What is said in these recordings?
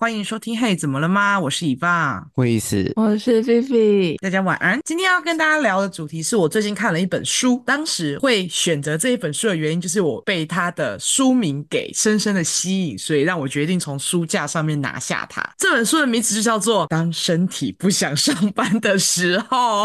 欢迎收听。嘿，怎么了吗？我是以爸，不好意思，我是菲菲。大家晚安。今天要跟大家聊的主题是我最近看了一本书，当时会选择这一本书的原因，就是我被它的书名给深深的吸引，所以让我决定从书架上面拿下它。这本书的名字就叫做《当身体不想上班的时候》，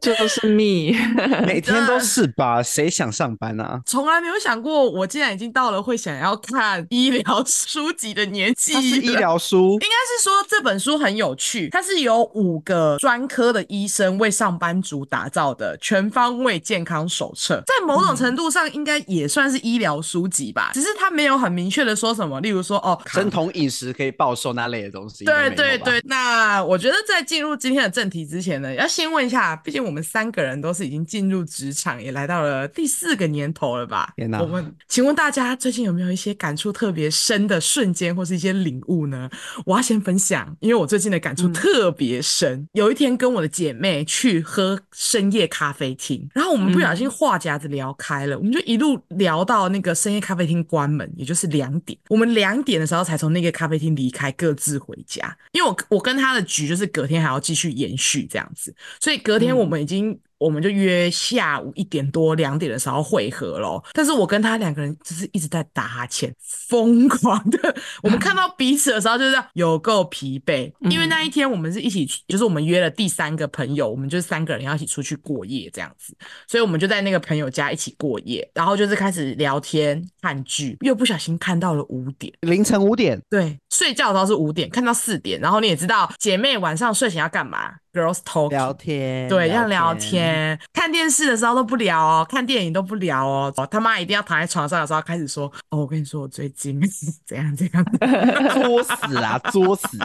就是 me，每天都是吧？谁想上班啊？从来没有想过，我竟然已经到了会想要看医疗书籍的年纪。它是医疗书，应该是说这本书很有趣，它是由五个专科的医生为上班族打造的全方位健康手册，在某种程度上应该也算是医疗书籍吧，只是它没有很明确的说什么，例如说哦，生酮饮食可以暴瘦那类的东西。对对对，那我觉得在进入今天的正题之前呢，要先问一下，毕竟我们三个人都是已经进入职场，也来到了第四个年头了吧？天哪！我问，请问大家最近有没有一些感触特别深的瞬间，或是一些领悟呢？我要先分享，因为我最近的感触特别深。嗯、有一天跟我的姐妹去喝深夜咖啡厅，然后我们不小心话匣子聊开了，嗯、我们就一路聊到那个深夜咖啡厅关门，也就是两点。我们两点的时候才从那个咖啡厅离开，各自回家。因为我我跟他的局就是隔天还要继续延续这样子，所以隔天我们已经。嗯我们就约下午一点多两点的时候会合咯，但是我跟他两个人就是一直在打哈欠，疯狂的。我们看到彼此的时候就是有够疲惫，因为那一天我们是一起，就是我们约了第三个朋友，我们就是三个人要一起出去过夜这样子，所以我们就在那个朋友家一起过夜，然后就是开始聊天看剧，又不小心看到了五点，凌晨五点，对，睡觉的时候是五点，看到四点，然后你也知道姐妹晚上睡前要干嘛？Girls talk，聊天，对，要聊天。看电视的时候都不聊哦，看电影都不聊哦。他妈一定要躺在床上的时候开始说：“哦，我跟你说，我最近怎 样怎样。” 作死啊，作死！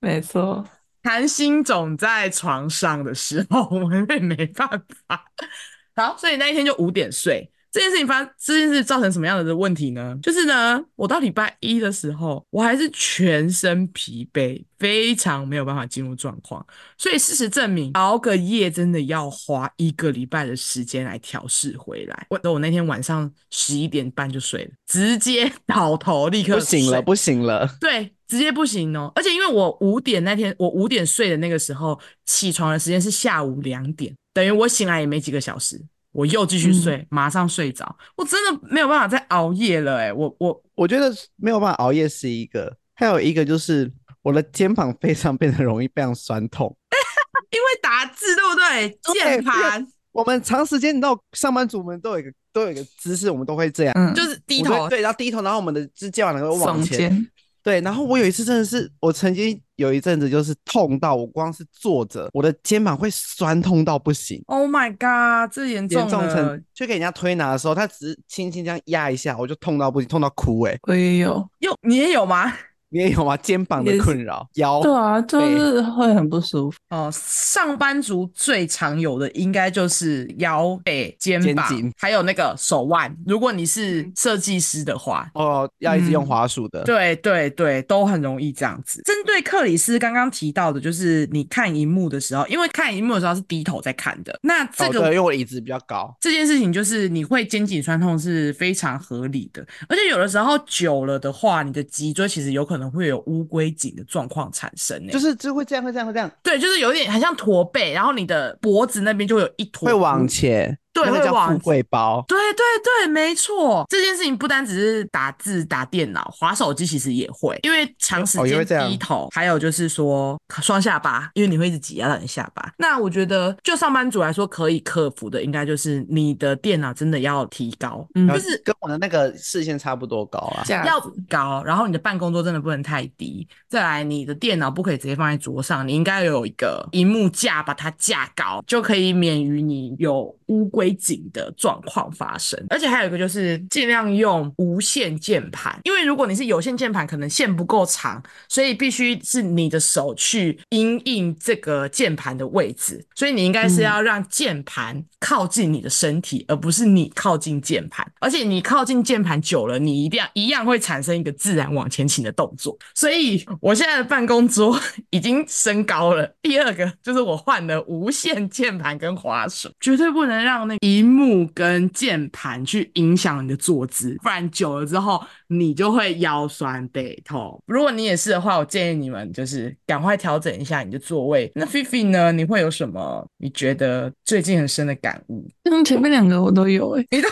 没错，谈心总在床上的时候，我们也没办法。好，所以那一天就五点睡。这件事情发生，这件事造成什么样的问题呢？就是呢，我到礼拜一的时候，我还是全身疲惫，非常没有办法进入状况。所以事实证明，熬个夜真的要花一个礼拜的时间来调试回来。我我那天晚上十一点半就睡了，直接倒头，立刻不行了，不行了。对，直接不行哦。而且因为我五点那天，我五点睡的那个时候，起床的时间是下午两点，等于我醒来也没几个小时。我又继续睡，嗯、马上睡着，我真的没有办法再熬夜了哎、欸！我我我觉得没有办法熬夜是一个，还有一个就是我的肩膀非常变得容易非常酸痛，因为打字对不对？键盘，我们长时间你知道上班族们都有一个都有一个姿势，我们都会这样，嗯、就是低头，对，然后低头，然后我们的肩膀能够往前。对，然后我有一次真的是，我曾经有一阵子就是痛到我光是坐着，我的肩膀会酸痛到不行。Oh my god，这严重了！严重成去给人家推拿的时候，他只是轻轻这样压一下，我就痛到不行，痛到哭哎、欸。我也有，有，你也有吗？你也有吗？肩膀的困扰，腰对啊，就是会很不舒服哦。上班族最常有的应该就是腰背、肩膀，肩还有那个手腕。如果你是设计师的话，哦，要一直用滑鼠的，嗯、对对对，都很容易这样子。针对克里斯刚刚提到的，就是你看荧幕的时候，因为看荧幕的时候是低头在看的，那这个、因为我椅子比较高，这件事情就是你会肩颈酸痛是非常合理的，而且有的时候久了的话，你的脊椎其实有可能。会有乌龟颈的状况产生呢，就是就会这样，会这样，会这样，对，就是有点很像驼背，然后你的脖子那边就会有一坨，会往前。对，会叫富贵包。对对对，没错。这件事情不单只是打字、打电脑、滑手机，其实也会，因为长时间低头，还有就是说双下巴，因为你会一直挤压到你下巴。那我觉得，就上班族来说，可以克服的，应该就是你的电脑真的要提高，嗯，就是跟我的那个视线差不多高啊，要高。然后你的办公桌真的不能太低。再来，你的电脑不可以直接放在桌上，你应该有一个荧幕架，把它架高，就可以免于你有乌龟。颈的状况发生，而且还有一个就是尽量用无线键盘，因为如果你是有线键盘，可能线不够长，所以必须是你的手去因应这个键盘的位置，所以你应该是要让键盘靠近你的身体，而不是你靠近键盘。而且你靠近键盘久了，你一定要一样会产生一个自然往前倾的动作。所以我现在的办公桌已经升高了。第二个就是我换了无线键盘跟滑鼠，绝对不能让那。那萤幕跟键盘去影响你的坐姿，不然久了之后你就会腰酸背痛。如果你也是的话，我建议你们就是赶快调整一下你的座位。那菲菲呢？你会有什么？你觉得最近很深的感悟？嗯，前面两个我都有哎、欸，你都。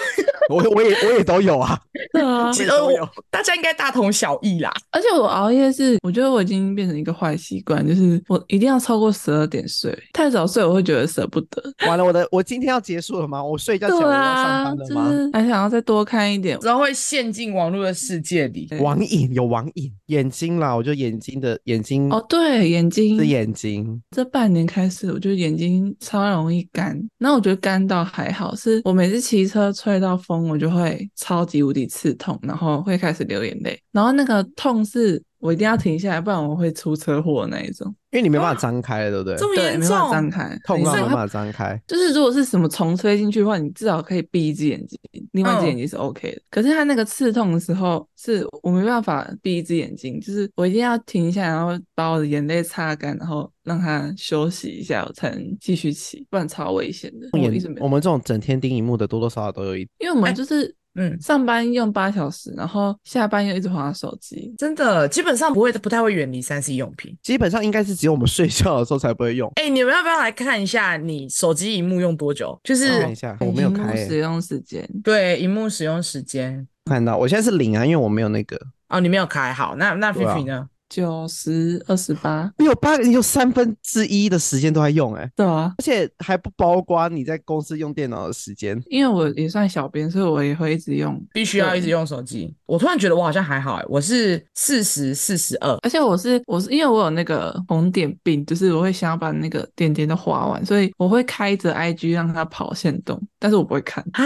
我 我也我也都有啊，对啊，其实我大家应该大同小异啦。而且我熬夜是，我觉得我已经变成一个坏习惯，就是我一定要超过十二点睡，太早睡我会觉得舍不得。完了，我的我今天要结束了吗？我睡觉起来我要上班了吗？就是、还想要再多看一点，然后会陷进网络的世界里，网瘾有网瘾，眼睛啦，我就眼睛的眼睛哦，对，眼睛是眼睛。这半年开始，我觉得眼睛超容易干，那我觉得干到还好，是我每次骑车吹到风。我就会超级无敌刺痛，然后会开始流眼泪，然后那个痛是我一定要停下来，不然我会出车祸那一种。因为你没办法张开了，对不对？这么严重，对，没办法张开，痛到没办法张开。就是如果是什么虫吹进去的话，你至少可以闭一只眼睛，另外一只眼睛是 OK 的。嗯、可是他那个刺痛的时候，是我没办法闭一只眼睛，就是我一定要停下来，然后把我的眼泪擦干，然后让它休息一下，我才能继续骑，不然超危险的。我一直没我们这种整天盯荧幕的，多多少少都有一点，因为我们就是。欸嗯，上班用八小时，然后下班又一直玩手机，真的基本上不会不太会远离三 C 用品，基本上应该是只有我们睡觉的时候才不会用。哎、欸，你们要不要来看一下你手机荧幕用多久？就是看一下，我没有开、欸、使用时间。对，荧幕使用时间看到，我现在是零啊，因为我没有那个。哦，你没有开好，那那菲菲呢？九十二十八，你有八，你有三分之一的时间都在用、欸，哎，对啊，而且还不包括你在公司用电脑的时间。因为我也算小编，所以我也会一直用，必须要一直用手机。我突然觉得我好像还好、欸，哎，我是四十四十二，而且我是我是因为我有那个红点病，就是我会想要把那个点点都划完，所以我会开着 IG 让它跑线动，但是我不会看啊。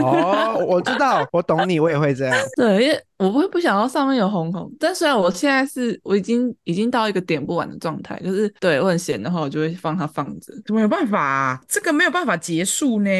哦，我知道，我懂你，我也会这样。对，因为我不会不想要上面有红红，但虽然我现在是我已经已经到一个点不完的状态，就是对我很闲的话，我就会放它放着。没有办法啊，这个没有办法结束呢。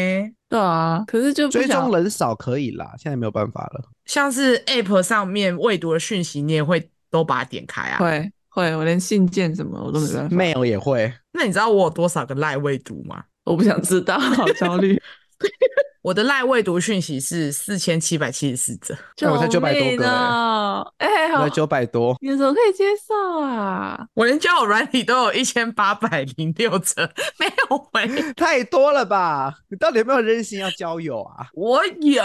对啊，可是就追踪人少可以啦，现在没有办法了。像是 App 上面未读的讯息，你也会都把它点开啊？会会，我连信件什么我都没办法。Mail 也会。那你知道我有多少个赖未读吗？我不想知道，好焦虑。我的赖未读讯息是四千七百七十四则，我才九百多个哎，我才九百多，你怎么可以接受啊？我连交友软体都有一千八百零六则，没有回，太多了吧？你到底有没有任性要交友啊？我有，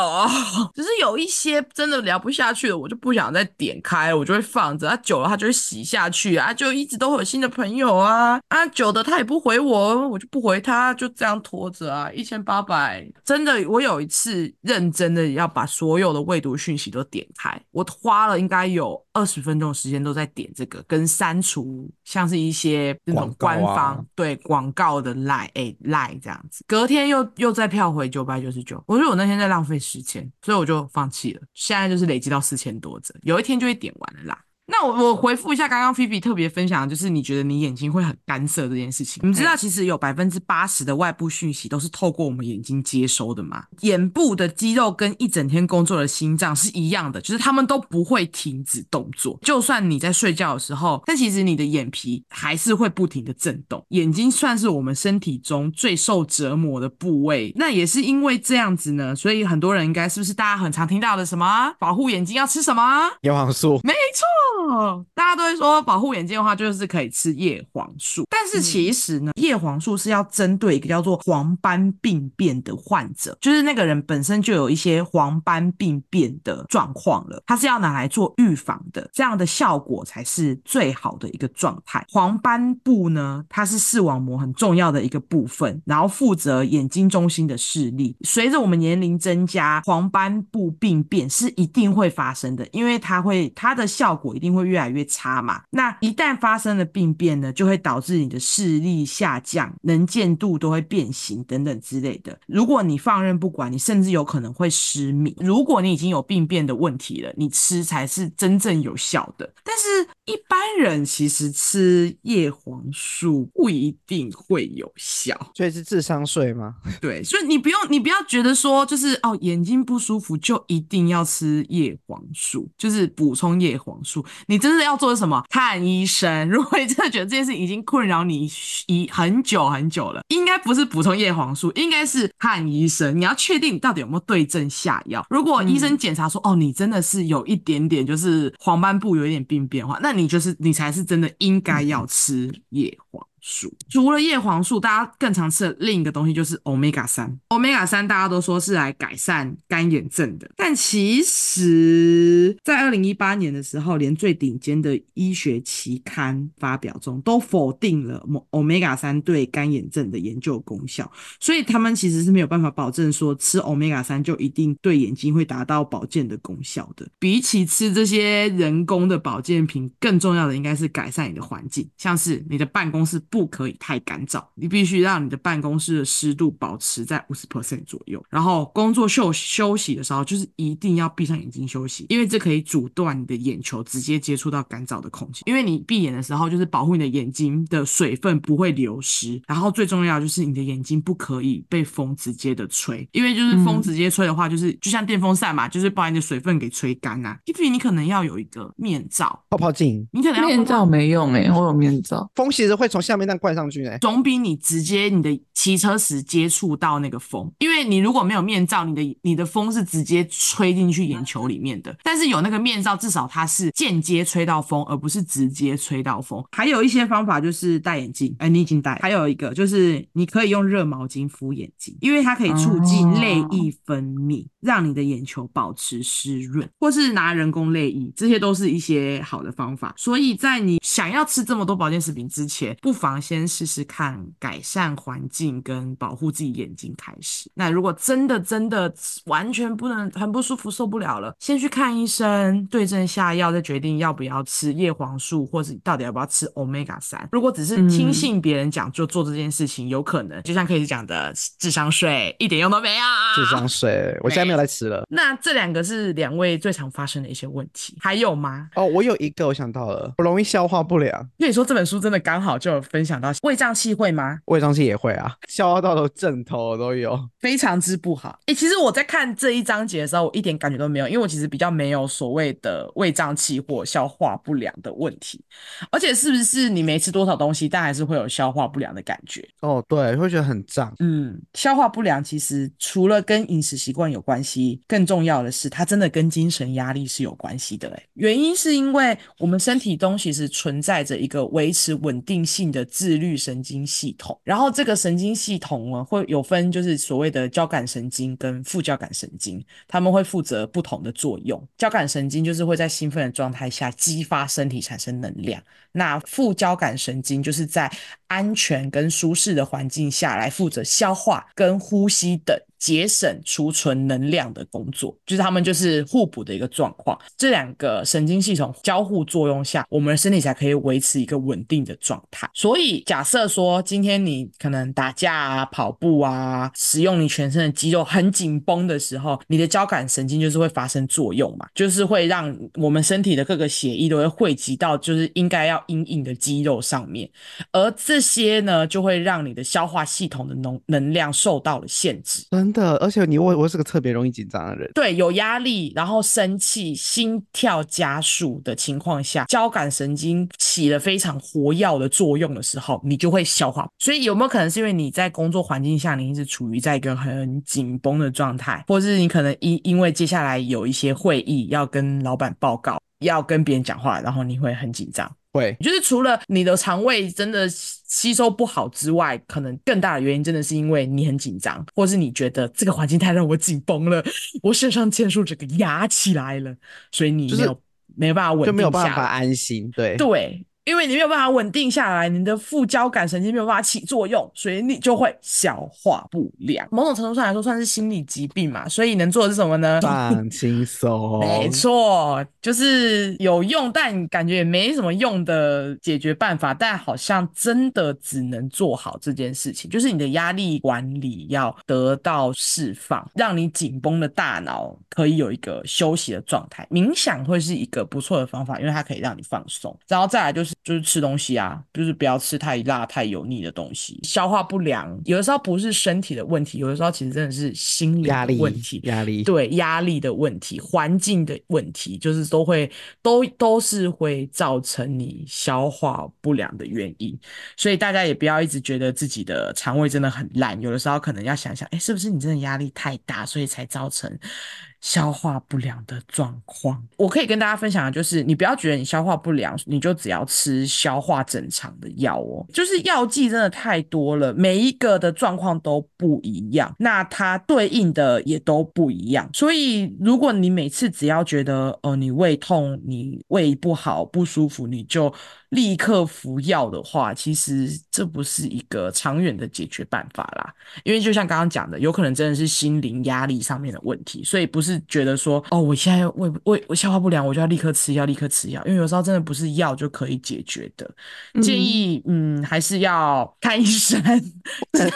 只是有一些真的聊不下去了，我就不想再点开，我就会放着，它久了它就会洗下去啊，就一直都会有新的朋友啊，啊久的他也不回我，我就不回他，就这样拖着啊，一千八百真的。我有一次认真的要把所有的未读讯息都点开，我花了应该有二十分钟的时间都在点这个，跟删除像是一些那种官方对广告的 line 哎 line 这样子，隔天又又再跳回九百九十九，我觉得我那天在浪费时间，所以我就放弃了。现在就是累积到四千多则，有一天就会点完了啦。那我我回复一下刚刚菲菲特别分享的，就是你觉得你眼睛会很干涩这件事情。你知道其实有百分之八十的外部讯息都是透过我们眼睛接收的吗？眼部的肌肉跟一整天工作的心脏是一样的，就是他们都不会停止动作。就算你在睡觉的时候，但其实你的眼皮还是会不停的震动。眼睛算是我们身体中最受折磨的部位。那也是因为这样子呢，所以很多人应该是不是大家很常听到的什么保护眼睛要吃什么？叶黄素。没错。哦，大家都会说保护眼睛的话，就是可以吃叶黄素。但是其实呢，叶黄素是要针对一个叫做黄斑病变的患者，就是那个人本身就有一些黄斑病变的状况了，它是要拿来做预防的，这样的效果才是最好的一个状态。黄斑部呢，它是视网膜很重要的一个部分，然后负责眼睛中心的视力。随着我们年龄增加，黄斑部病变是一定会发生的，因为它会它的效果一定会越来越差嘛。那一旦发生了病变呢，就会导致你的视力下降，能见度都会变形等等之类的。如果你放任不管，你甚至有可能会失明。如果你已经有病变的问题了，你吃才是真正有效的。但是一般人其实吃叶黄素不一定会有效，所以是智商税吗？对，所以你不用，你不要觉得说就是哦，眼睛不舒服就一定要吃叶黄素，就是补充叶黄素。你真的要做什么？看医生。如果你真的觉得这件事已经困扰你已很久很久了，应该不是补充叶黄素，应该是看医生。你要确定你到底有没有对症下药。如果医生检查说、嗯、哦，你真的是有一点点就是黄斑部有一点病变的话，那你就是你才是真的应该要吃叶黄。除了叶黄素，大家更常吃的另一个东西就是 Omega 三。Omega 三大家都说是来改善干眼症的，但其实，在二零一八年的时候，连最顶尖的医学期刊发表中都否定了 Omega 三对干眼症的研究功效，所以他们其实是没有办法保证说吃 Omega 三就一定对眼睛会达到保健的功效的。比起吃这些人工的保健品，更重要的应该是改善你的环境，像是你的办公室。不可以太干燥，你必须让你的办公室的湿度保持在五十 percent 左右。然后工作休休息的时候，就是一定要闭上眼睛休息，因为这可以阻断你的眼球直接接触到干燥的空气。因为你闭眼的时候，就是保护你的眼睛的水分不会流失。然后最重要就是你的眼睛不可以被风直接的吹，因为就是风直接吹的话，就是就像电风扇嘛，就是把你的水分给吹干呐、啊。因为你可能要有一个面罩、泡泡镜，你可能要面罩没用诶、欸，我有面罩，风其实会从下面。那灌上去呢，总比你直接你的骑车时接触到那个风，因为你如果没有面罩，你的你的风是直接吹进去眼球里面的。但是有那个面罩，至少它是间接吹到风，而不是直接吹到风。还有一些方法就是戴眼镜，哎，你已经戴。还有一个就是你可以用热毛巾敷眼睛，因为它可以促进泪液分泌，让你的眼球保持湿润，或是拿人工泪液，这些都是一些好的方法。所以在你想要吃这么多保健食品之前，不妨。先试试看改善环境跟保护自己眼睛开始。那如果真的真的完全不能很不舒服受不了了，先去看医生，对症下药，再决定要不要吃叶黄素，或者到底要不要吃 Omega 三。如果只是听信别人讲就做这件事情，嗯、有可能就像 Case 讲的智商税，一点用都没有。智商税，我现在没有来吃了。那这两个是两位最常发生的一些问题，还有吗？哦，我有一个我想到了，我容易消化不良。因为你说这本书真的刚好就有分。想到胃胀气会吗？胃胀气也会啊，消化道的症头都有，非常之不好。哎、欸，其实我在看这一章节的时候，我一点感觉都没有，因为我其实比较没有所谓的胃胀气或消化不良的问题。而且是不是你没吃多少东西，但还是会有消化不良的感觉？哦，对，会觉得很胀。嗯，消化不良其实除了跟饮食习惯有关系，更重要的是它真的跟精神压力是有关系的。哎，原因是因为我们身体中其实存在着一个维持稳定性的。自律神经系统，然后这个神经系统呢，会有分，就是所谓的交感神经跟副交感神经，他们会负责不同的作用。交感神经就是会在兴奋的状态下激发身体产生能量，那副交感神经就是在安全跟舒适的环境下来负责消化跟呼吸等。节省储存能量的工作，就是他们就是互补的一个状况。这两个神经系统交互作用下，我们的身体才可以维持一个稳定的状态。所以，假设说今天你可能打架啊、跑步啊，使用你全身的肌肉很紧绷的时候，你的交感神经就是会发生作用嘛，就是会让我们身体的各个血液都会汇集到就是应该要因应的肌肉上面，而这些呢，就会让你的消化系统的能能量受到了限制。的，而且你我我是个特别容易紧张的人，对，有压力，然后生气、心跳加速的情况下，交感神经起了非常活跃的作用的时候，你就会消化。所以有没有可能是因为你在工作环境下，你一直处于在一个很紧绷的状态，或是你可能因因为接下来有一些会议要跟老板报告，要跟别人讲话，然后你会很紧张。会，就是除了你的肠胃真的吸收不好之外，可能更大的原因真的是因为你很紧张，或是你觉得这个环境太让我紧绷了，我肾上腺素这个压起来了，所以你没有、就是、没有办法稳定没有办法安心。对对，因为你没有办法稳定下来，你的副交感神经没有办法起作用，所以你就会消化不良。某种程度上来说，算是心理疾病嘛。所以能做的是什么呢？放轻松。没错，就是有用，但感觉也没什么用的解决办法。但好像真的只能做好这件事情，就是你的压力管理要得到释放，让你紧绷的大脑可以有一个休息的状态。冥想会是一个不错的方法，因为它可以让你放松。然后再来就是。就是吃东西啊，就是不要吃太辣、太油腻的东西。消化不良，有的时候不是身体的问题，有的时候其实真的是心理的问题。压力，对，压力的问题，环境的问题，就是都会都都是会造成你消化不良的原因。所以大家也不要一直觉得自己的肠胃真的很烂，有的时候可能要想想，哎，是不是你真的压力太大，所以才造成。消化不良的状况，我可以跟大家分享的就是，你不要觉得你消化不良，你就只要吃消化正常的药哦。就是药剂真的太多了，每一个的状况都不一样，那它对应的也都不一样。所以，如果你每次只要觉得，呃，你胃痛，你胃不好不舒服，你就立刻服药的话，其实这不是一个长远的解决办法啦。因为就像刚刚讲的，有可能真的是心灵压力上面的问题，所以不是觉得说，哦，我现在胃胃我消化不良，我就要立刻吃药，立刻吃药。因为有时候真的不是药就可以解决的。建议，嗯，嗯，还是要看医生，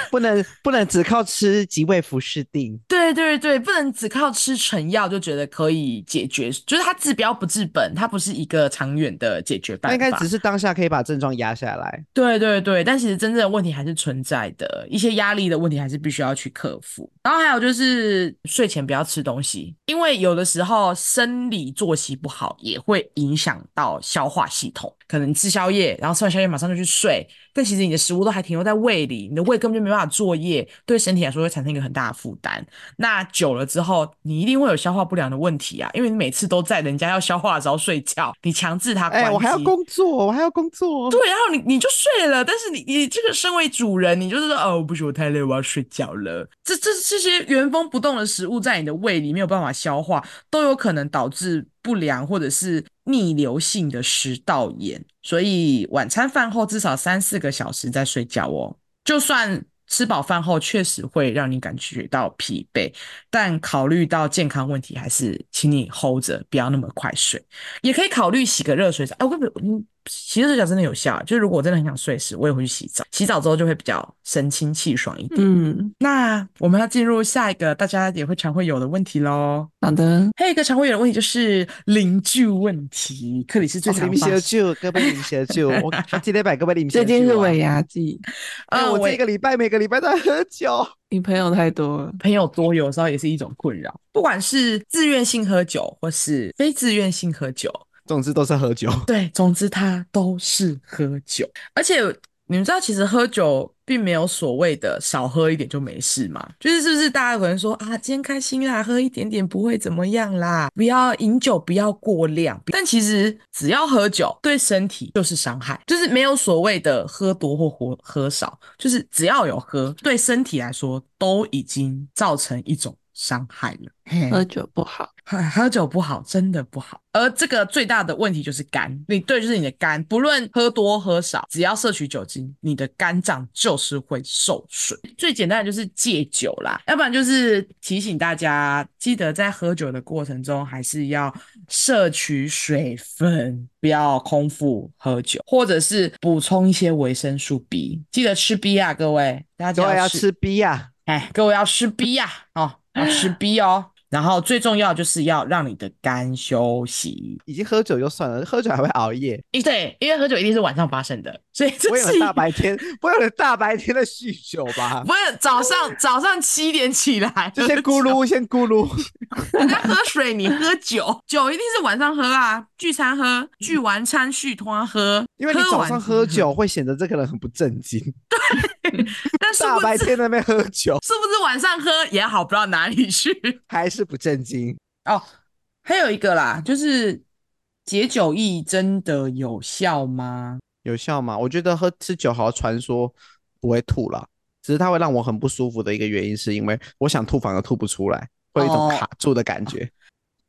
不能不能只靠吃即胃服适定。对对对，不能只靠吃成药就觉得可以解决，就是它治标不治本，它不是一个长远的解决办法。应该只是。当下可以把症状压下来，对对对，但其实真正的问题还是存在的，一些压力的问题还是必须要去克服。然后还有就是睡前不要吃东西，因为有的时候生理作息不好也会影响到消化系统。可能吃宵夜，然后吃完宵夜马上就去睡，但其实你的食物都还停留在胃里，你的胃根本就没办法作业，对身体来说会产生一个很大的负担。那久了之后，你一定会有消化不良的问题啊，因为你每次都在人家要消化的时候睡觉，你强制他关机。哎，我还要工作，我还要工作。对，然后你你就睡了，但是你你这个身为主人，你就是说哦，不行，我太累，我要睡觉了。这这这些原封不动的食物在你的胃里没有办法消化，都有可能导致不良或者是。逆流性的食道炎，所以晚餐饭后至少三四个小时再睡觉哦。就算吃饱饭后确实会让你感觉到疲惫，但考虑到健康问题，还是请你 hold 着，不要那么快睡。也可以考虑洗个热水澡。哎，我跟你洗热水澡真的有效，就是如果我真的很想睡时，我也会去洗澡。洗澡之后就会比较神清气爽一点。嗯，那我们要进入下一个大家也会常会有的问题喽。好的，还有一个常会有的问题就是邻居问题。克里斯最常发生。各位邻居就我今天摆各位邻居。最近是尾牙季。啊，我这个礼拜每个礼拜都在喝酒。你朋友太多了，朋友多有时候也是一种困扰。不管是自愿性喝酒或是非自愿性喝酒。总之都是喝酒，对，总之他都是喝酒，而且你们知道，其实喝酒并没有所谓的少喝一点就没事嘛，就是是不是大家可能说啊，今天开心啦，喝一点点不会怎么样啦，不要饮酒，不要过量，但其实只要喝酒对身体就是伤害，就是没有所谓的喝多或喝喝少，就是只要有喝，对身体来说都已经造成一种。伤害了，喝酒不好，喝喝酒不好，真的不好。而这个最大的问题就是肝，你对，就是你的肝，不论喝多喝少，只要摄取酒精，你的肝脏就是会受损。最简单的就是戒酒啦，要不然就是提醒大家，记得在喝酒的过程中，还是要摄取水分，不要空腹喝酒，或者是补充一些维生素 B，记得吃 B 啊，各位，大家要吃 B 呀，哎，各位要吃 B 呀，哦。要吃 B 哦，然后最重要就是要让你的肝休息。已经喝酒就算了，喝酒还会熬夜。对，因为喝酒一定是晚上发生的，所以这是不会有大白天，不会有大白天的酗酒吧？不是早上早上七点起来 就先咕噜先咕噜，人家喝水你喝酒，酒一定是晚上喝啊，聚餐喝，聚完餐续摊喝，因为你早上喝酒会显得这个人很不正经。对。但是大白天在那边喝酒，是不是晚上喝也好不到哪里去？还是不正经哦。还有一个啦，就是解酒意真的有效吗？有效吗？我觉得喝吃酒好传说不会吐啦，只是它会让我很不舒服的一个原因，是因为我想吐反而吐不出来，会有一种卡住的感觉。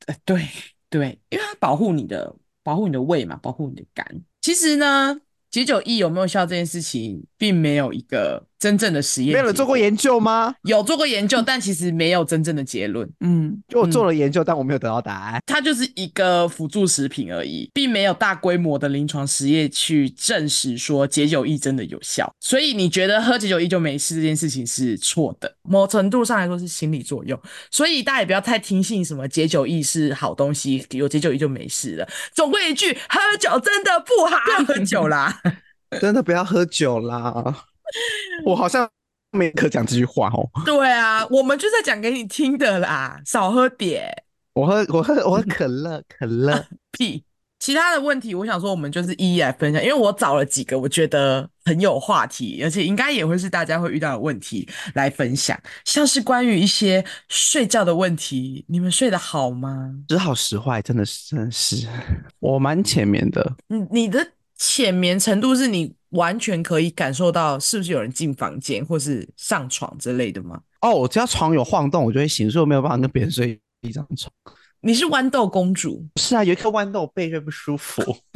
哦、对对，因为它保护你的保护你的胃嘛，保护你的肝。其实呢。解酒液有没有效这件事情，并没有一个真正的实验。没有人做过研究吗？有做过研究，但其实没有真正的结论。嗯，就我做了研究，嗯，但我没有得到答案。它就是一个辅助食品而已，并没有大规模的临床实验去证实说解酒液真的有效。所以你觉得喝解酒液就没事这件事情是错的，某程度上来说是心理作用。所以大家也不要太听信什么解酒液是好东西，有解酒液就没事了。总归一句，喝酒真的不好，不 要喝酒啦。真的不要喝酒啦！我好像没可讲这句话哦。对啊，我们就在讲给你听的啦，少喝点。我喝我喝我喝可乐 可乐屁。其他的问题，我想说我们就是一一来分享，因为我找了几个我觉得很有话题，而且应该也会是大家会遇到的问题来分享，像是关于一些睡觉的问题，你们睡得好吗？时好时坏，真的是真的是，我蛮浅眠的。你你的。浅眠程度是你完全可以感受到是不是有人进房间或是上床之类的吗？哦，我只要床有晃动，我就会醒，所以我没有办法跟别人睡一张床。你是豌豆公主？是啊，有一颗豌豆背会不舒服。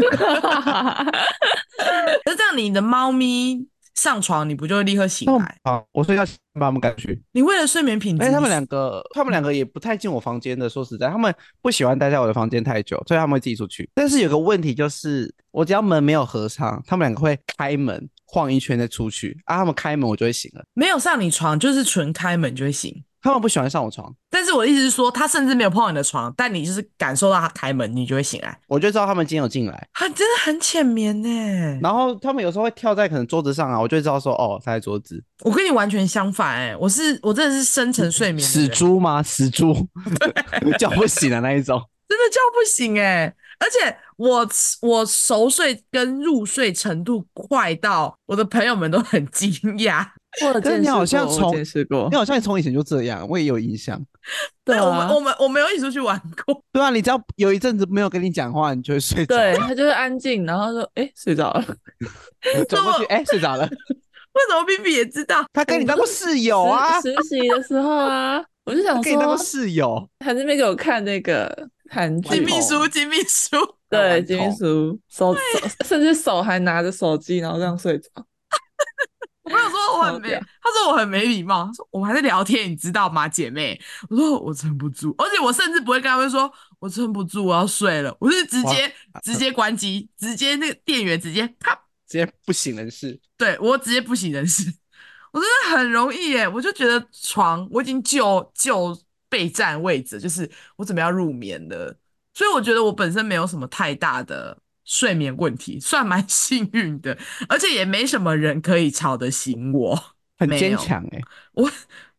那这样，你的猫咪上床，你不就会立刻醒来？好，我睡觉把他们赶去。你为了睡眠品质，哎，他们两个，他们两个也不太进我房间的。说实在，他们不喜欢待在我的房间太久，所以他们会自己出去。但是有个问题就是，我只要门没有合上，他们两个会开门晃一圈再出去啊。他们开门，我就会醒了。没有上你床，就是纯开门就会醒。他们不喜欢上我床，但是我的意思是说，他甚至没有碰到你的床，但你就是感受到他开门，你就会醒来。我就知道他们今天有进来，他真的很浅眠呢。然后他们有时候会跳在可能桌子上啊，我就知道说，哦，他在桌子。我跟你完全相反哎，我是我真的是深层睡眠，死猪吗？死猪，叫不醒的那一种，真的叫不醒哎。而且我我熟睡跟入睡程度快到我的朋友们都很惊讶。但你好像从你好像从以前就这样，我也有印象。对，我们我们我没有一起出去玩过。对啊，你只要有一阵子没有跟你讲话，你就会睡着。对，他就会安静，然后说：“哎、欸，睡着了。”走过去，哎、欸，睡着了。为什么 B B 也知道？他跟你当过室友啊？实习的时候啊，我就想说，跟你当过室友，他那边给我看那个韩剧。金秘书，金秘书，对，金秘书，手手甚至手还拿着手机，然后这样睡着。我没有说我很没，他说我很没礼貌。他说我们还在聊天，你知道吗，姐妹？我说我撑不住，而且我甚至不会跟他们说我撑不住，我要睡了。我是直接直接关机，直接那个电源直接啪，直接不省人事。对，我直接不省人事，我真的很容易耶。我就觉得床我已经就就备战位置，就是我准备要入眠了，所以我觉得我本身没有什么太大的。睡眠问题算蛮 幸运的，而且也没什么人可以吵得醒我，很坚强哎，我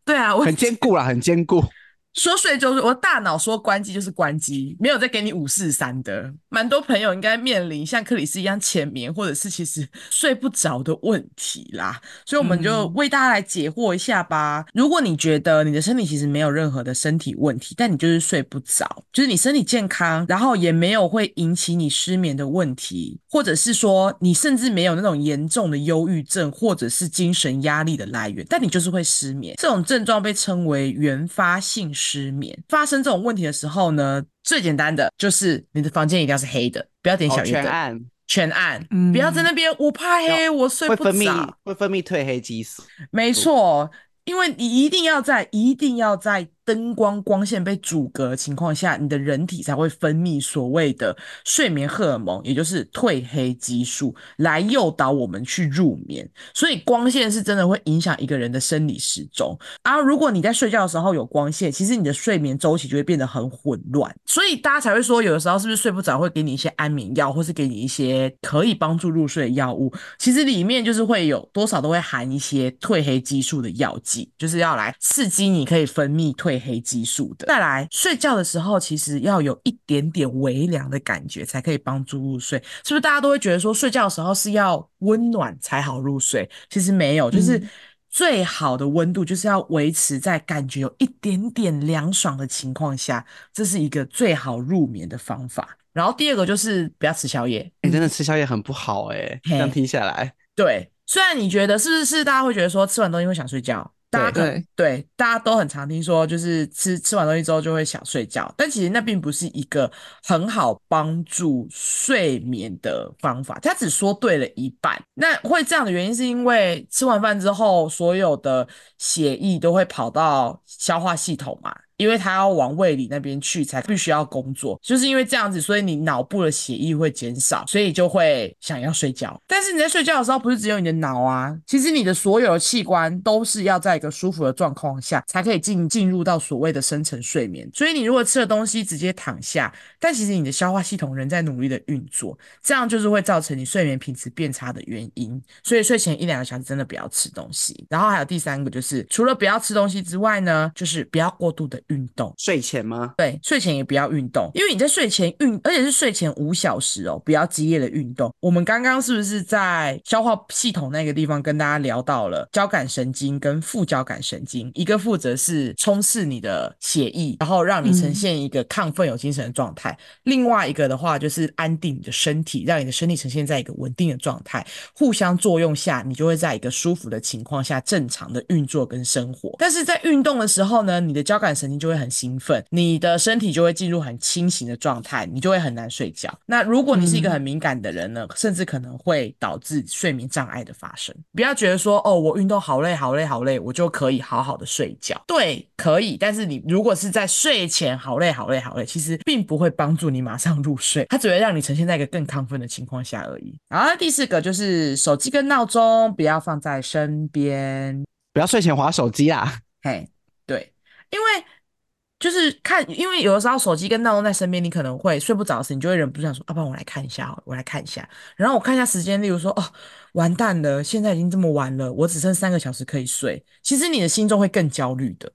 对啊，我很坚固啦，很坚固。说睡就是我大脑说关机就是关机，没有再给你五四三的。蛮多朋友应该面临像克里斯一样浅眠，或者是其实睡不着的问题啦。所以我们就为大家来解惑一下吧。嗯。如果你觉得你的身体其实没有任何的身体问题，但你就是睡不着，就是你身体健康，然后也没有会引起你失眠的问题，或者是说你甚至没有那种严重的忧郁症或者是精神压力的来源，但你就是会失眠。这种症状被称为原发性失眠。发生这种问题的时候呢，最简单的就是你的房间一定要是黑的，不要点小夜灯，全暗，全暗，嗯，不要在那边我怕黑，我睡不着，会分泌会分泌褪黑激素，没错，因为你一定要在一定要在。灯光光线被阻隔的情况下，你的人体才会分泌所谓的睡眠荷尔蒙，也就是褪黑激素，来诱导我们去入眠。所以光线是真的会影响一个人的生理时钟。而如果你在睡觉的时候有光线，其实你的睡眠周期就会变得很混乱。所以大家才会说，有的时候是不是睡不着，会给你一些安眠药，或是给你一些可以帮助入睡的药物。其实里面就是会有多少都会含一些褪黑激素的药剂，就是要来刺激你可以分泌褪。黑激素的。再来，睡觉的时候其实要有一点点微凉的感觉，才可以帮助入睡。是不是大家都会觉得说睡觉的时候是要温暖才好入睡？其实没有，就是最好的温度就是要维持在感觉有一点点凉爽的情况下，这是一个最好入眠的方法。然后第二个就是不要吃宵夜。你、欸、真的吃宵夜很不好哎、欸，这样听下来。对，虽然你觉得是不是大家会觉得说吃完东西会想睡觉？大家可对对大家都很常听说，就是吃吃完东西之后就会想睡觉，但其实那并不是一个很好帮助睡眠的方法，他只说对了一半。那会这样的原因是因为吃完饭之后，所有的血液都会跑到消化系统嘛。因为他要往胃里那边去，才必须要工作，就是因为这样子，所以你脑部的血液会减少，所以就会想要睡觉。但是你在睡觉的时候，不是只有你的脑啊，其实你的所有的器官都是要在一个舒服的状况下，才可以进进入到所谓的深层睡眠。所以你如果吃了东西直接躺下，但其实你的消化系统仍在努力的运作，这样就是会造成你睡眠品质变差的原因。所以睡前一两个小时真的不要吃东西。然后还有第三个就是，除了不要吃东西之外呢，就是不要过度的运动。睡前吗？对，睡前也不要运动，因为你在睡前运，而且是睡前五小时哦，不要激烈的运动。我们刚刚是不是在消化系统那个地方跟大家聊到了交感神经跟副交感神经，一个负责是冲刺你的血液，然后让你呈现一个亢奋有精神的状态；嗯、另外一个的话就是安定你的身体，让你的身体呈现在一个稳定的状态，互相作用下，你就会在一个舒服的情况下正常的运作跟生活。但是在运动的时候呢，你的交感神经就会很兴奋，你的身体就会进入很清醒的状态，你就会很难睡觉。那如果你是一个很敏感的人呢，嗯、甚至可能会导致睡眠障碍的发生。不要觉得说，哦，我运动好累好累好累，我就可以好好的睡觉。对，可以。但是你如果是在睡前好累好累好累，其实并不会帮助你马上入睡，它只会让你呈现在一个更亢奋的情况下而已。然后第四个就是手机跟闹钟不要放在身边，不要睡前划手机啦。嘿，对，因为。就是看，因为有的时候手机跟闹钟在身边，你可能会睡不着时，你就会忍不住想说：“要不然我来看一下好了，我来看一下。”然后我看一下时间，例如说：“哦，完蛋了，现在已经这么晚了，我只剩三个小时可以睡。”其实你的心中会更焦虑的，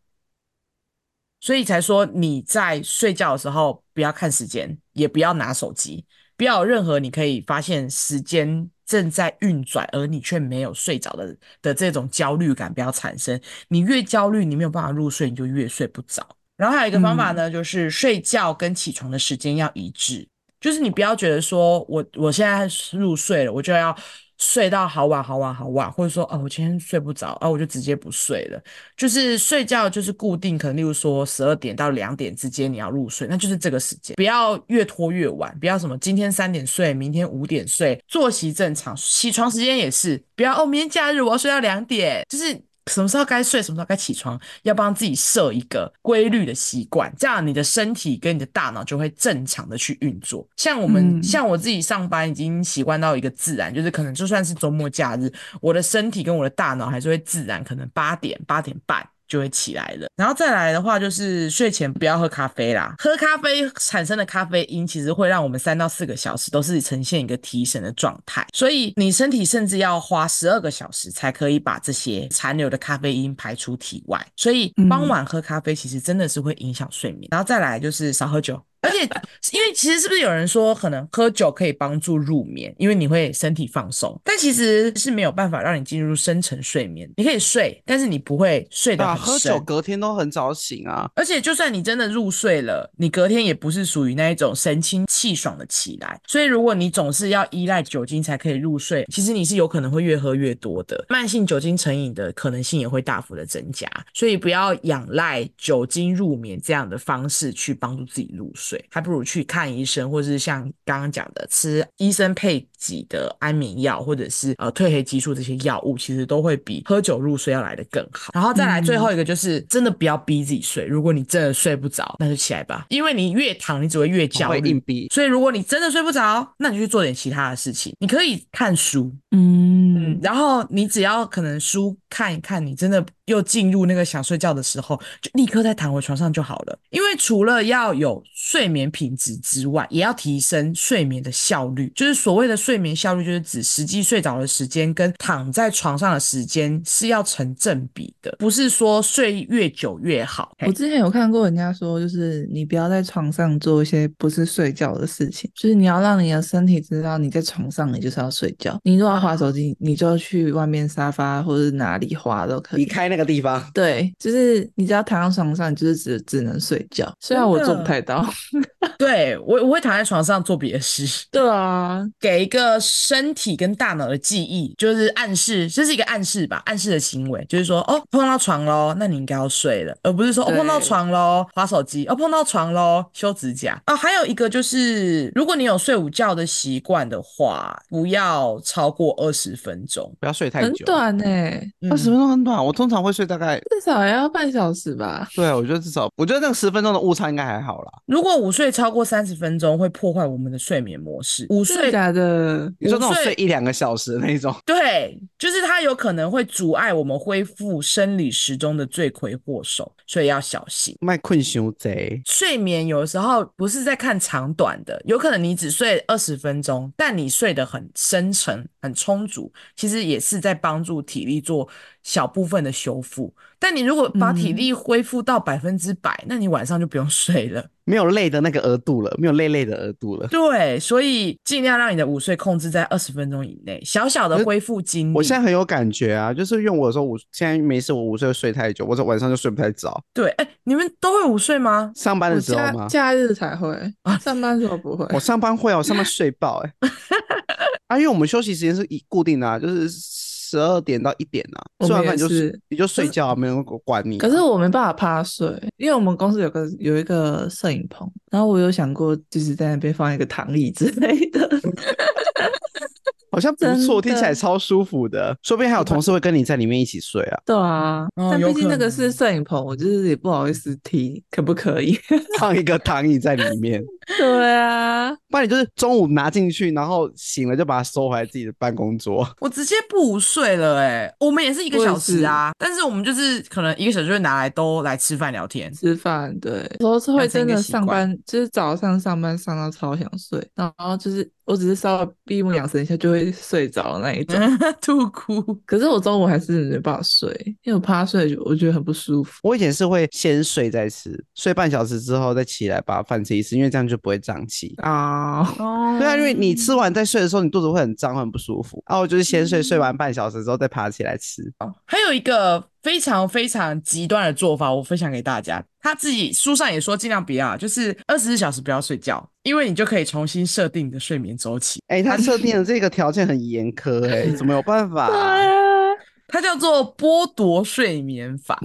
所以才说你在睡觉的时候不要看时间，也不要拿手机，不要有任何你可以发现时间正在运转而你却没有睡着的的这种焦虑感不要产生。你越焦虑，你没有办法入睡，你就越睡不着。然后还有一个方法呢，就是睡觉跟起床的时间要一致，嗯、就是你不要觉得说我我现在入睡了，我就要睡到好晚好晚好晚，或者说哦我今天睡不着啊，我就直接不睡了。就是睡觉就是固定，可能例如说十二点到两点之间你要入睡，那就是这个时间，不要越拖越晚，不要什么今天三点睡，明天五点睡，作息正常，起床时间也是不要哦，明天假日我要睡到两点，就是。什么时候该睡，什么时候该起床，要帮自己设一个规律的习惯，这样你的身体跟你的大脑就会正常的去运作。像我们，嗯、像我自己上班已经习惯到一个自然，就是可能就算是周末假日，我的身体跟我的大脑还是会自然，可能八点八点半。就会起来了，然后再来的话就是睡前不要喝咖啡啦。喝咖啡产生的咖啡因其实会让我们三到四个小时都是呈现一个提神的状态，所以你身体甚至要花十二个小时才可以把这些残留的咖啡因排出体外。所以傍晚喝咖啡其实真的是会影响睡眠。然后再来就是少喝酒。而且，因为其实是不是有人说，可能喝酒可以帮助入眠，因为你会身体放松，但其实是没有办法让你进入深层睡眠。你可以睡，但是你不会睡得很深。喝酒隔天都很早醒啊。而且，就算你真的入睡了，你隔天也不是属于那一种神清气爽的起来。所以，如果你总是要依赖酒精才可以入睡，其实你是有可能会越喝越多的，慢性酒精成瘾的可能性也会大幅的增加。所以，不要仰赖酒精入眠这样的方式去帮助自己入睡。还不如去看医生，或者是像刚刚讲的，吃医生配给的安眠药，或者是呃褪黑激素这些药物，其实都会比喝酒入睡要来的更好。然后再来最后一个，就是真的不要逼自己睡。如果你真的睡不着，那就起来吧，因为你越躺，你只会越焦虑。硬逼。所以如果你真的睡不着，那你就去做点其他的事情。你可以看书，嗯，嗯，然后你只要可能书看一看，你真的又进入那个想睡觉的时候，就立刻再躺回床上就好了。因为除了要有睡眠睡眠品质之外，也要提升睡眠的效率。就是所谓的睡眠效率，就是指实际睡着的时间跟躺在床上的时间是要成正比的，不是说睡越久越好。我之前有看过人家说，就是你不要在床上做一些不是睡觉的事情，就是你要让你的身体知道你在床上，你就是要睡觉。你如果要划手机，你就要去外面沙发或者哪里划都可以，离开那个地方。对，就是你只要躺在床上，你就是只只能睡觉。虽然我做不太到。对，我我会躺在床上做别的事。对啊，给一个个身体跟大脑的记忆，就是暗示，这是一个暗示吧，暗示的行为，就是说，哦，碰到床喽，那你应该要睡了，而不是说，哦，碰到床喽，划手机，哦，碰到床喽，修指甲。啊，还有一个就是，如果你有睡午觉的习惯的话，不要超过二十分钟，不要睡太久，很短呢、欸，二十分钟很短。我通常会睡大概至少也要半小时吧。对啊，我觉得至少，我觉得那个十分钟的误差应该还好啦。如果午睡超过三十分钟，会破坏我们的睡眠模式。午睡假的，你说那种睡一两个小时的那种，对，就是它有可能会阻碍我们恢复生理时钟的罪魁祸首，所以要小心。卖困熊贼，睡眠有的时候不是在看长短的，有可能你只睡二十分钟，但你睡得很深沉、很充足，其实也是在帮助体力做小部分的修复。但你如果把体力恢复到百分之百，那你晚上就不用睡了。没有累的那个额度了，没有累累的额度了。对，所以尽量让你的午睡控制在二十分钟以内，小小的恢复精力。我现在很有感觉啊，就是用我的时候，午现在没事，我午睡睡太久，我在晚上就睡不太着。对，哎，你们都会午睡吗？上班的时候吗？假日才会 啊，上班时候不会。我上班会啊，我上班睡爆哎、欸。啊，因为我们休息时间是一固定的啊，就是。十二点到一点啊，吃完饭就是你就睡觉，没人管你。可是我没办法趴睡，因为我们公司有个有一个摄影棚，然后我有想过就是在那边放一个躺椅之类的。好像不错，听起来超舒服的。说不定还有同事会跟你在里面一起睡啊。对啊，哦、但毕竟那个是摄影棚，我就是也不好意思提，可不可以放一个躺椅在里面？对啊，不然你就是中午拿进去，然后醒了就把它收回来自己的办公桌。我直接不午睡了哎、欸，我们也是一个小时啊，但是我们就是可能一个小时就会拿来都来吃饭聊天。吃饭对，有时候是会真的上班，就是早上上班上到超想睡，然后就是。我只是稍微闭目养神一下就会睡着那一种，吐哭。可是我中午还是没办法睡，因为我趴睡，我觉得很不舒服。我以前是会先睡再吃，睡半小时之后再起来把饭吃一次，因为这样就不会胀气啊。对啊，因为你吃完再睡的时候，你肚子会很胀，会很不舒服。然后我就是先睡，睡完半小时之后再爬起来吃。还有一个。非常非常极端的做法，我分享给大家。他自己书上也说，尽量不要，就是二十四小时不要睡觉，因为你就可以重新设定你的睡眠周期。哎、欸，他设定的这个条件很严苛、欸，哎，怎么有办法、啊？它叫做剥夺睡眠法，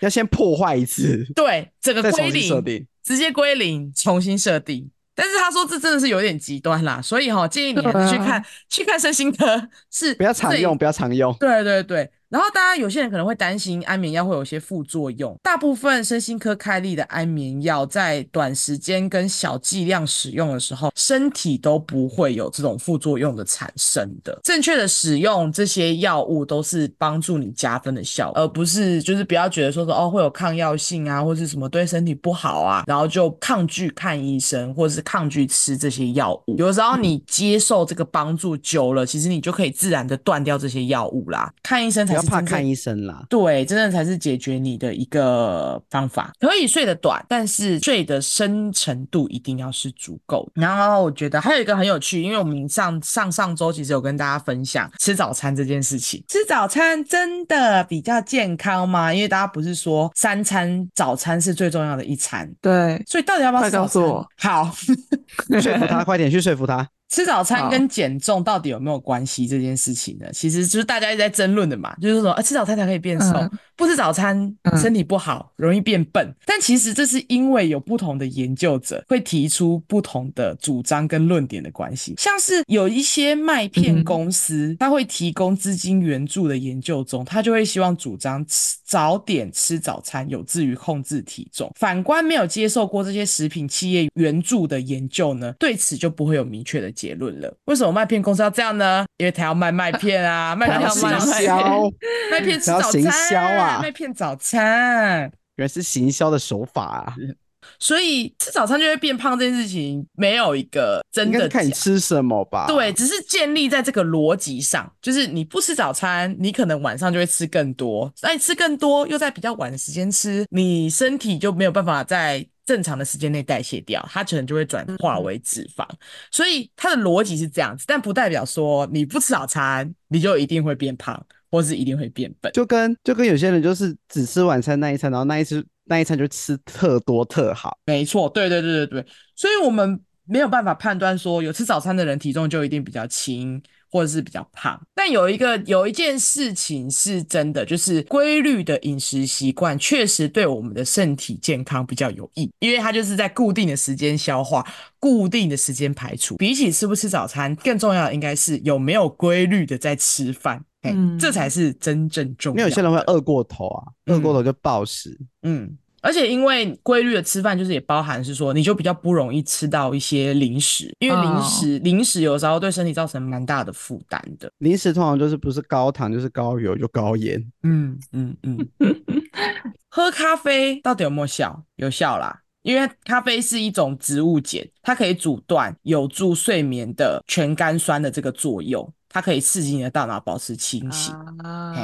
要先破坏一次，对，整个归零，直接归零，重新设定。但是他说这真的是有点极端啦，所以哈、喔，建议你去看、啊、去看身心科，是不要常用，不要常用。对对对。然后，大家有些人可能会担心安眠药会有一些副作用。大部分身心科开立的安眠药，在短时间跟小剂量使用的时候，身体都不会有这种副作用的产生的。正确的使用这些药物，都是帮助你加分的效果，而不是就是不要觉得说说哦会有抗药性啊，或是什么对身体不好啊，然后就抗拒看医生，或者是抗拒吃这些药物。有时候你接受这个帮助久了，其实你就可以自然的断掉这些药物啦。看医生才。怕看医生啦，对，真的才是解决你的一个方法。可以睡得短，但是睡的深程度一定要是足够。然后我觉得还有一个很有趣，因为我们上上上周其实有跟大家分享吃早餐这件事情。吃早餐真的比较健康吗？因为大家不是说三餐早餐是最重要的一餐，对，所以到底要不要吃早餐？好 说服他，快点去说服他。吃早餐跟减重到底有没有关系这件事情呢？其实就是大家一直在争论的嘛，就是说啊，吃早餐才可以变瘦，嗯、不吃早餐身体不好，嗯、容易变笨。但其实这是因为有不同的研究者会提出不同的主张跟论点的关系。像是有一些麦片公司，他会提供资金援助的研究中，他就会希望主张吃早点吃早餐有助于控制体重。反观没有接受过这些食品企业援助的研究呢，对此就不会有明确的结论了。为什么麦片公司要这样呢？因为他要卖麦片啊，麦片要卖麦片，麦片吃早餐 啊，麦片早餐，原来是行销的手法啊。所以吃早餐就会变胖这件事情，没有一个真的看你吃什么吧？对，只是建立在这个逻辑上，就是你不吃早餐，你可能晚上就会吃更多，那你吃更多又在比较晚的时间吃，你身体就没有办法在。正常的时间内代谢掉，它可能就会转化为脂肪，嗯、所以它的逻辑是这样子，但不代表说你不吃早餐你就一定会变胖，或是一定会变笨。就跟就跟有些人就是只吃晚餐那一餐，然后那一次那一餐就吃特多特好。没错，对对对对对，所以我们没有办法判断说有吃早餐的人体重就一定比较轻。或者是比较胖，但有一个有一件事情是真的，就是规律的饮食习惯确实对我们的身体健康比较有益，因为它就是在固定的时间消化，固定的时间排除。比起吃不吃早餐，更重要的应该是有没有规律的在吃饭，嗯，这才是真正重要。因为有些人会饿过头啊，饿过头就暴食，嗯。嗯而且因为规律的吃饭，就是也包含是说，你就比较不容易吃到一些零食，因为零食、oh. 零食有时候对身体造成蛮大的负担的。零食通常就是不是高糖就是高油就高盐。嗯嗯嗯。喝咖啡到底有没有效？有效啦，因为咖啡是一种植物碱，它可以阻断有助睡眠的全甘酸的这个作用。它可以刺激你的大脑保持清醒。啊，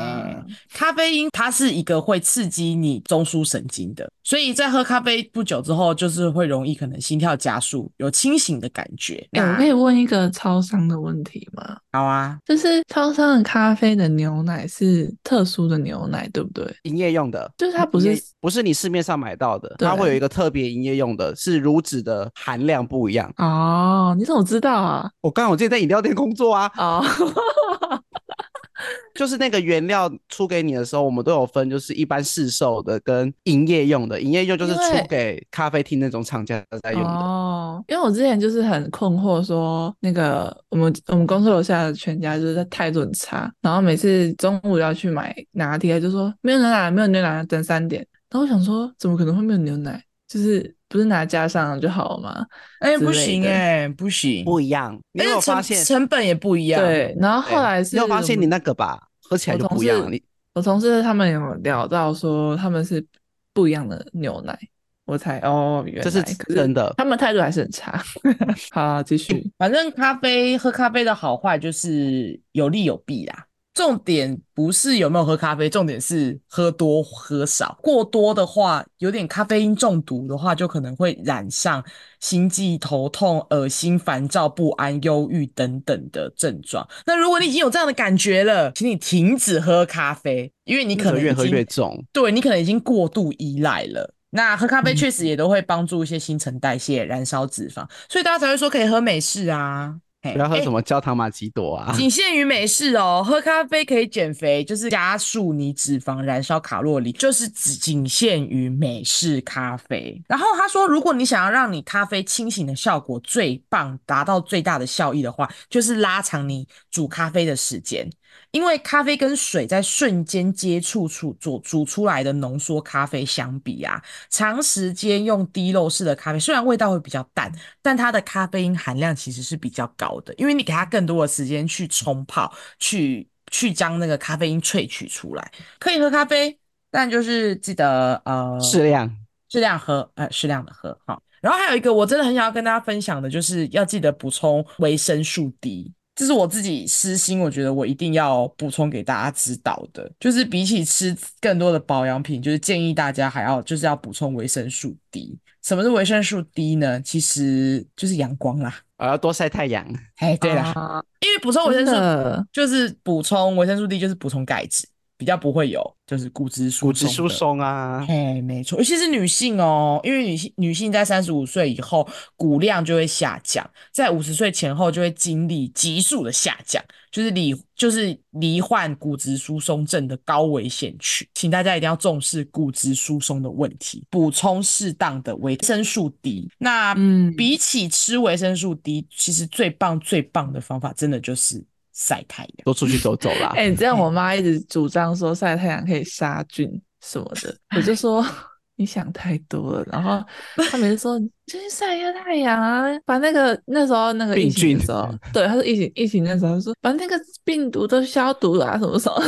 咖啡因它是一个会刺激你中枢神经的，所以在喝咖啡不久之后，就是会容易可能心跳加速，有清醒的感觉。欸，我可以问一个超商的问题吗？好啊，就是超商的咖啡的牛奶是特殊的牛奶，对不对？营业用的，就是它不是不是你市面上买到的，它会有一个特别营业用的，是乳脂的含量不一样。哦，你怎么知道啊？我刚好我之前在饮料店工作啊。哦。就是那个原料出给你的时候，我们都有分，就是一般市售的跟营业用的。营业用就是出给咖啡厅那种厂家在用的。哦，因为我之前就是很困惑，说那个我们我们公司楼下的全家就是态度很差，然后每次中午要去买拿铁，就说没有牛奶，没有牛奶，等三点。然后我想说，怎么可能会没有牛奶？就是。不是拿加上就好了吗？哎、欸，不行哎、欸，不行，不一样。你有发现成本也不一样？对，然后后来是，你有发现你那个吧，喝起来就不一样。你我同事他们有聊到说他们是不一样的牛奶，我才哦，原来这是真的。他们态度还是很差。好，继续。反正咖啡喝咖啡的好坏就是有利有弊啦。重点不是有没有喝咖啡，重点是喝多喝少。过多的话，有点咖啡因中毒的话，就可能会染上心悸、头痛、恶心、烦躁、不安、忧郁等等的症状。那如果你已经有这样的感觉了，请你停止喝咖啡，因为你可能越喝越重。对，你可能已经过度依赖了。那喝咖啡确实也都会帮助一些新陈代谢、燃烧脂肪，所以大家才会说可以喝美式啊。不要喝什么焦糖玛奇朵啊！仅限于美式哦。喝咖啡可以减肥，就是加速你脂肪燃烧卡路里，就是只仅限于美式咖啡。然后他说，如果你想要让你咖啡清醒的效果最棒，达到最大的效益的话，就是拉长你煮咖啡的时间。因为咖啡跟水在瞬间接触处煮煮出来的浓缩咖啡相比啊，长时间用滴漏式的咖啡，虽然味道会比较淡，但它的咖啡因含量其实是比较高的，因为你给它更多的时间去冲泡，去去将那个咖啡因萃取出来。可以喝咖啡，但就是记得呃适量适量喝，呃适量的喝好。然后还有一个我真的很想要跟大家分享的，就是要记得补充维生素 D。这是我自己私心，我觉得我一定要补充给大家知道的，就是比起吃更多的保养品，就是建议大家还要就是要补充维生素 D。什么是维生素 D 呢？其实就是阳光啦，我要多晒太阳。哎，对啦，啊、因为补充维生素就是补充维生素 D，就是补充钙质。比较不会有，就是骨质疏松，骨质疏松啊，嘿，没错，尤其是女性哦，因为女性女性在三十五岁以后骨量就会下降，在五十岁前后就会经历急速的下降，就是罹就是罹患骨质疏松症的高危险区，请大家一定要重视骨质疏松的问题，补充适当的维生素 D。那嗯，比起吃维生素 D，其实最棒最棒的方法，真的就是。晒太阳，多出去走走啦。哎、欸，你这样我妈一直主张说晒太阳可以杀菌什么的，我就说你想太多了。然后她每次说去晒一下太阳啊，把那个那时候那个疫情的时候，对，他说疫情疫情那时候说把那个病毒都消毒了啊，什么什么。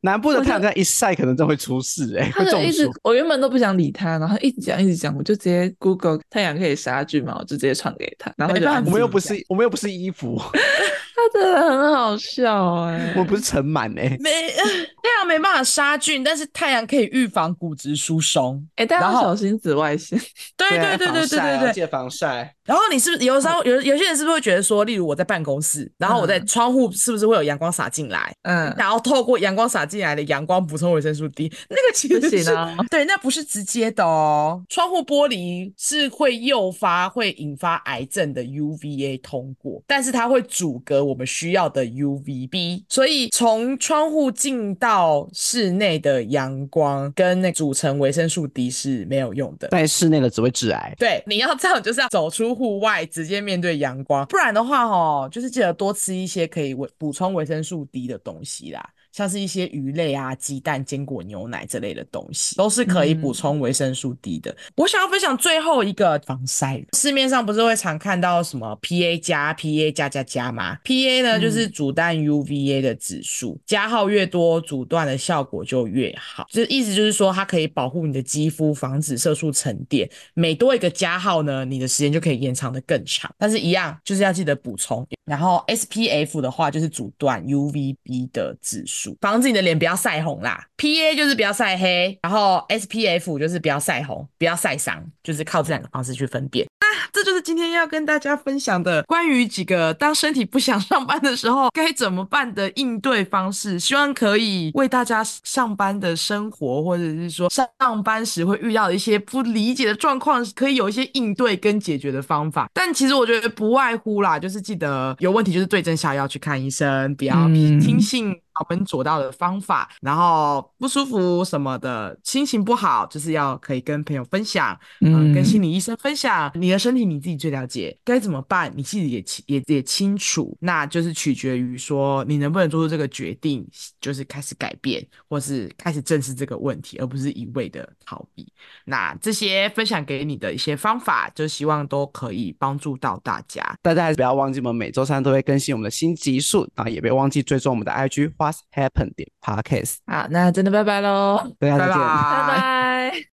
南部的太阳这样一晒，可能就会出事哎、欸，会中暑。我原本都不想理他，然后一直讲一直讲，我就直接 Google 太阳可以杀菌嘛，我就直接传给他。然后我们又不是我们又不是衣服。真的很好笑哎我不是尘满哎没太阳没办法杀菌但是太阳可以预防骨质疏松。哎大家小心紫外线。对对对对对对对防晒然后你是不是有时候有有些人是不是会觉得说例如我在办公室然后我在窗户是不是会有阳光洒进来嗯。然后透过阳光洒进来的阳光补充维生素 d 那个其实是对那不是直接的哦。窗户玻璃是会诱发会引发癌症的 uva 通过但是它会阻隔我们需要的 UVB，所以从窗户进到室内的阳光跟那组成维生素 D 是没有用的，在室内的只会致癌。对，你要这样就是要走出。户外直接面对阳光，不然的话哦，就是记得多吃一些可以维补充维生素 D 的东西啦。像是一些鱼类啊、鸡蛋、坚果、牛奶这类的东西，都是可以补充维生素 D 的。嗯。我想要分享最后一个防晒，市面上不是会常看到什么 PA 加、PA 加加加吗？PA 呢就是阻断 UVA 的指数，加号越多，阻断的效果就越好。就是意思就是说，它可以保护你的肌肤，防止色素沉淀。每多一个加号呢，你的时间就可以延长的更长。但是，一样就是要记得补充。然后 SPF 的话，就是阻断 UVB 的指数。防止你的脸不要晒红啦，PA 就是不要晒黑，然后 SPF 就是不要晒红，不要晒伤，就是靠这两个方式去分辨。那这就是今天要跟大家分享的关于几个当身体不想上班的时候 该怎么办的应对方式，希望可以为大家上班的生活，或者是说上班时会遇到的一些不理解的状况，可以有一些应对跟解决的方法。但其实我觉得不外乎啦，就是记得有问题就是对症下药去看医生，不要听信。我们做到的方法，然后不舒服什么的，心情不好，就是要可以跟朋友分享，嗯、呃，跟心理医生分享。你的身体你自己最了解，该怎么办，你自己也清也也清楚。那就是取决于说你能不能做出这个决定，就是开始改变，或是开始正视这个问题，而不是一味的逃避。那这些分享给你的一些方法，就希望都可以帮助到大家。大家还是不要忘记，我们每周三都会更新我们的新集数啊，也别忘记追踪我们的 IG。What's happened 点 Podcast，好，那真的拜拜喽，大家再见，拜拜。拜拜。